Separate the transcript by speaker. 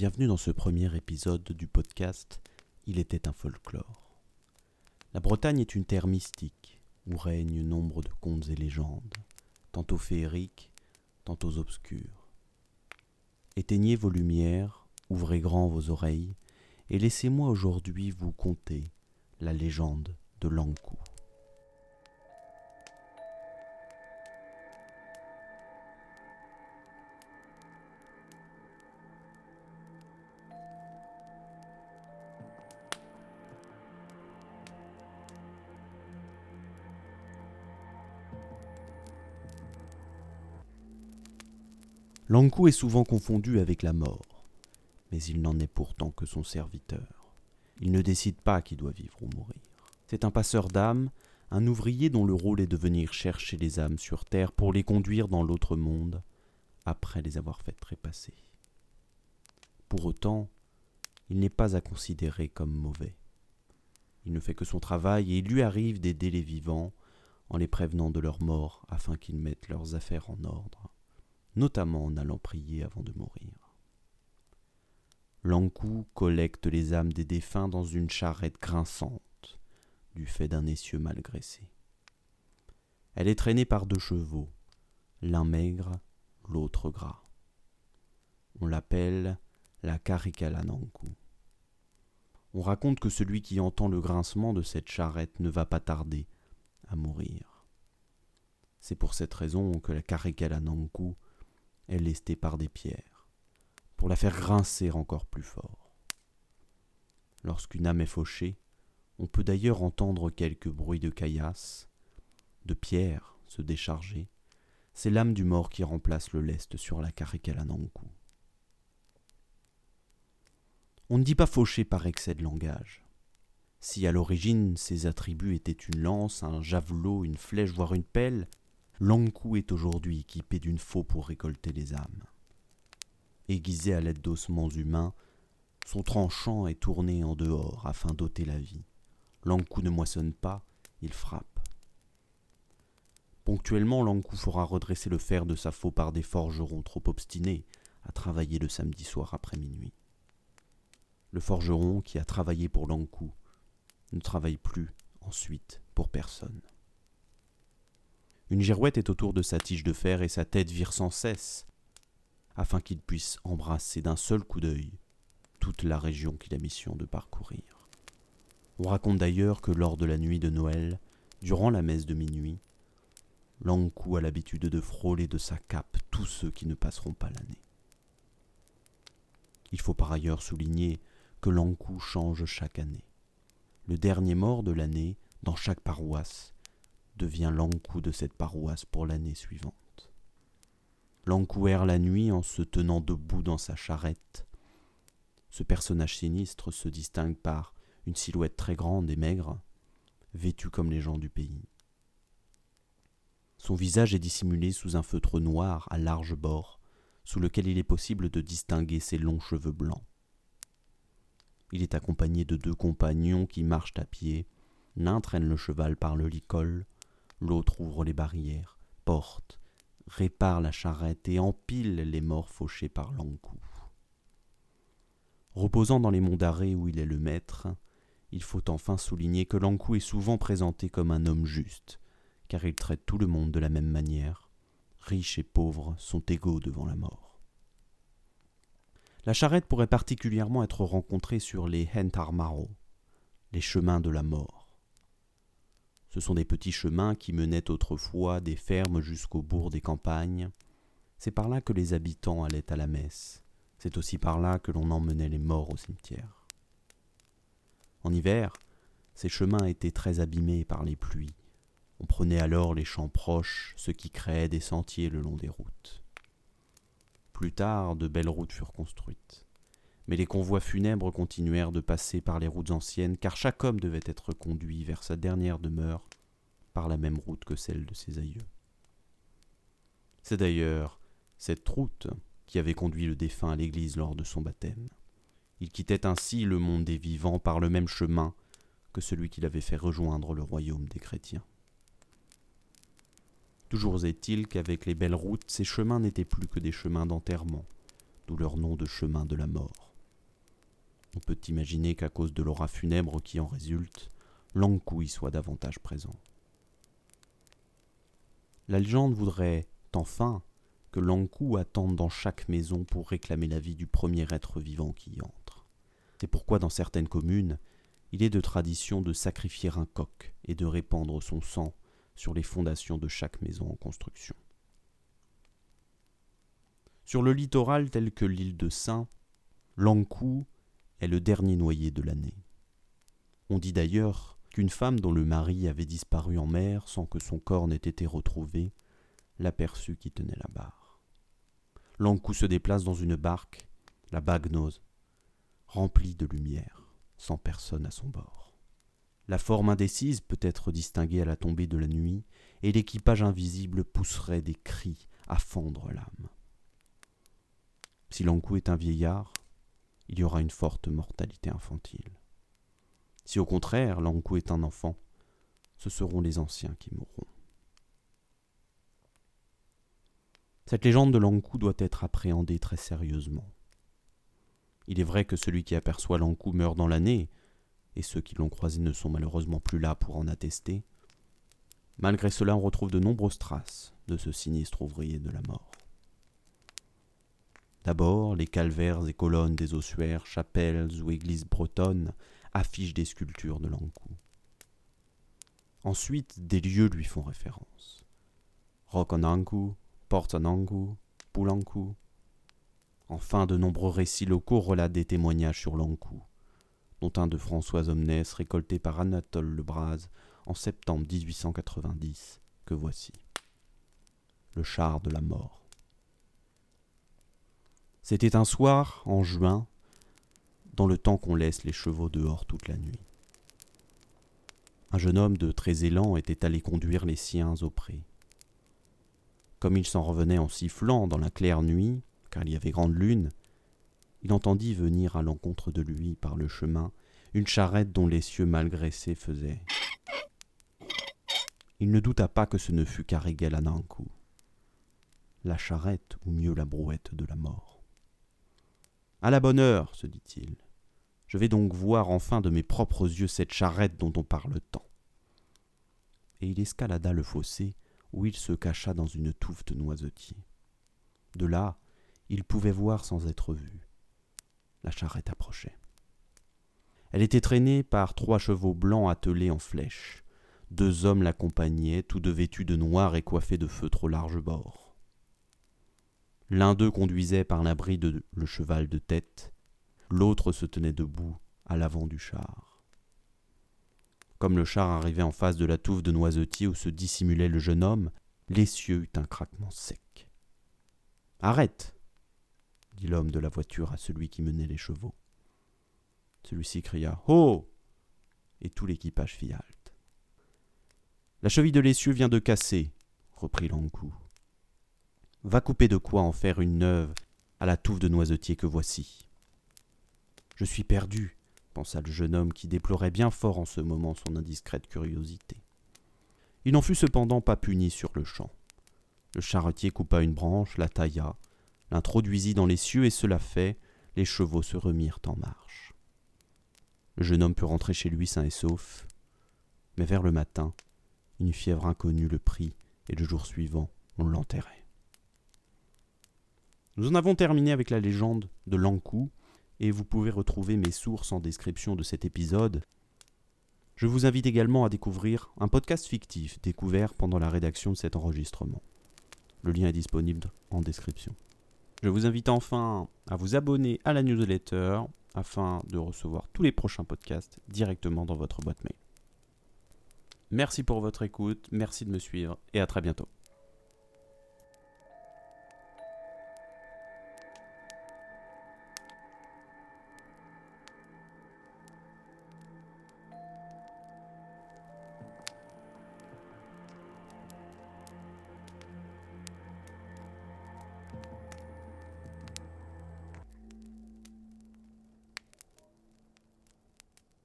Speaker 1: Bienvenue dans ce premier épisode du podcast Il était un folklore. La Bretagne est une terre mystique où règnent nombre de contes et légendes, tantôt féeriques, tantôt obscurs. Éteignez vos lumières, ouvrez grand vos oreilles, et laissez-moi aujourd'hui vous conter la légende de Lankou. Lankou est souvent confondu avec la mort, mais il n'en est pourtant que son serviteur. Il ne décide pas qui doit vivre ou mourir. C'est un passeur d'âmes, un ouvrier dont le rôle est de venir chercher les âmes sur terre pour les conduire dans l'autre monde, après les avoir faites trépasser. Pour autant, il n'est pas à considérer comme mauvais. Il ne fait que son travail et il lui arrive d'aider les vivants en les prévenant de leur mort afin qu'ils mettent leurs affaires en ordre notamment en allant prier avant de mourir. Lankou collecte les âmes des défunts dans une charrette grinçante, du fait d'un essieu mal graissé. Elle est traînée par deux chevaux, l'un maigre, l'autre gras. On l'appelle la Karikalanankou. On raconte que celui qui entend le grincement de cette charrette ne va pas tarder à mourir. C'est pour cette raison que la Karikalanankou est lestée par des pierres, pour la faire grincer encore plus fort. Lorsqu'une âme est fauchée, on peut d'ailleurs entendre quelques bruits de caillasse, de pierres se décharger. C'est l'âme du mort qui remplace le lest sur la Karikalanankou. On ne dit pas fauché par excès de langage. Si à l'origine ses attributs étaient une lance, un javelot, une flèche, voire une pelle, Lankou est aujourd'hui équipé d'une faux pour récolter les âmes. Aiguisé à l'aide d'ossements humains, son tranchant est tourné en dehors afin d'ôter la vie. Lankou ne moissonne pas, il frappe. Ponctuellement, Lankou fera redresser le fer de sa faux par des forgerons trop obstinés à travailler le samedi soir après minuit. Le forgeron qui a travaillé pour Lankou ne travaille plus ensuite pour personne. Une girouette est autour de sa tige de fer et sa tête vire sans cesse, afin qu'il puisse embrasser d'un seul coup d'œil toute la région qu'il a mission de parcourir. On raconte d'ailleurs que lors de la nuit de Noël, durant la messe de minuit, Lankou a l'habitude de frôler de sa cape tous ceux qui ne passeront pas l'année. Il faut par ailleurs souligner que Lankou change chaque année. Le dernier mort de l'année, dans chaque paroisse, devient l'encou de cette paroisse pour l'année suivante. L'encou erre la nuit en se tenant debout dans sa charrette. Ce personnage sinistre se distingue par une silhouette très grande et maigre, vêtue comme les gens du pays. Son visage est dissimulé sous un feutre noir à large bord, sous lequel il est possible de distinguer ses longs cheveux blancs. Il est accompagné de deux compagnons qui marchent à pied, l'un traîne le cheval par le licol, L'autre ouvre les barrières, porte, répare la charrette et empile les morts fauchés par l'encou. Reposant dans les monts d'arrêt où il est le maître, il faut enfin souligner que l'encou est souvent présenté comme un homme juste, car il traite tout le monde de la même manière. Riches et pauvres sont égaux devant la mort. La charrette pourrait particulièrement être rencontrée sur les Hentarmaro, les chemins de la mort. Ce sont des petits chemins qui menaient autrefois des fermes jusqu'au bourg des campagnes. C'est par là que les habitants allaient à la messe. C'est aussi par là que l'on emmenait les morts au cimetière. En hiver, ces chemins étaient très abîmés par les pluies. On prenait alors les champs proches, ce qui créait des sentiers le long des routes. Plus tard, de belles routes furent construites. Mais les convois funèbres continuèrent de passer par les routes anciennes, car chaque homme devait être conduit vers sa dernière demeure par la même route que celle de ses aïeux. C'est d'ailleurs cette route qui avait conduit le défunt à l'église lors de son baptême. Il quittait ainsi le monde des vivants par le même chemin que celui qu'il avait fait rejoindre le royaume des chrétiens. Toujours est-il qu'avec les belles routes, ces chemins n'étaient plus que des chemins d'enterrement, d'où leur nom de chemin de la mort. On peut imaginer qu'à cause de l'aura funèbre qui en résulte, Lankou y soit davantage présent. La légende voudrait, enfin, que Lankou attende dans chaque maison pour réclamer la vie du premier être vivant qui y entre. C'est pourquoi dans certaines communes, il est de tradition de sacrifier un coq et de répandre son sang sur les fondations de chaque maison en construction. Sur le littoral tel que l'île de Saint, Lankou est le dernier noyé de l'année. On dit d'ailleurs qu'une femme dont le mari avait disparu en mer sans que son corps n'ait été retrouvé l'aperçut qui tenait la barre. Lankou se déplace dans une barque, la bagnose, remplie de lumière, sans personne à son bord. La forme indécise peut être distinguée à la tombée de la nuit, et l'équipage invisible pousserait des cris à fendre l'âme. Si Lankou est un vieillard, il y aura une forte mortalité infantile. Si au contraire Lankou est un enfant, ce seront les anciens qui mourront. Cette légende de Lankou doit être appréhendée très sérieusement. Il est vrai que celui qui aperçoit Lankou meurt dans l'année, et ceux qui l'ont croisé ne sont malheureusement plus là pour en attester. Malgré cela, on retrouve de nombreuses traces de ce sinistre ouvrier de la mort. D'abord, les calvaires et colonnes des ossuaires, chapelles ou églises bretonnes affichent des sculptures de Lankou. Ensuite, des lieux lui font référence. Rokonanku, Portananku, Pulanku. Enfin, de nombreux récits locaux relatent des témoignages sur Lankou, dont un de Françoise Omnes récolté par Anatole Lebras en septembre 1890, que voici. Le char de la mort. C'était un soir, en juin, dans le temps qu'on laisse les chevaux dehors toute la nuit. Un jeune homme de très élan était allé conduire les siens au pré. Comme il s'en revenait en sifflant dans la claire nuit, car il y avait grande lune, il entendit venir à l'encontre de lui par le chemin une charrette dont les cieux mal graissés faisaient. Il ne douta pas que ce ne fût qu'Arigel Anankou, la charrette ou mieux la brouette de la mort. À la bonne heure, se dit-il. Je vais donc voir enfin de mes propres yeux cette charrette dont on parle tant. Et il escalada le fossé où il se cacha dans une touffe de noisetiers. De là, il pouvait voir sans être vu. La charrette approchait. Elle était traînée par trois chevaux blancs attelés en flèche. Deux hommes l'accompagnaient, tous deux vêtus de noir et coiffés de feutres au large bord. L'un d'eux conduisait par l'abri de le cheval de tête, l'autre se tenait debout à l'avant du char. Comme le char arrivait en face de la touffe de noisetiers où se dissimulait le jeune homme, l'essieu eut un craquement sec. Arrête dit l'homme de la voiture à celui qui menait les chevaux. Celui-ci cria Oh et tout l'équipage fit halte. La cheville de l'essieu vient de casser, reprit Lankou. Va couper de quoi en faire une neuve à la touffe de noisetier que voici. Je suis perdu, pensa le jeune homme qui déplorait bien fort en ce moment son indiscrète curiosité. Il n'en fut cependant pas puni sur le champ. Le charretier coupa une branche, la tailla, l'introduisit dans les cieux et cela fait, les chevaux se remirent en marche. Le jeune homme put rentrer chez lui sain et sauf, mais vers le matin, une fièvre inconnue le prit et le jour suivant, on l'enterrait. Nous en avons terminé avec la légende de Lankou, et vous pouvez retrouver mes sources en description de cet épisode. Je vous invite également à découvrir un podcast fictif découvert pendant la rédaction de cet enregistrement. Le lien est disponible en description. Je vous invite enfin à vous abonner à la newsletter afin de recevoir tous les prochains podcasts directement dans votre boîte mail. Merci pour votre écoute, merci de me suivre et à très bientôt.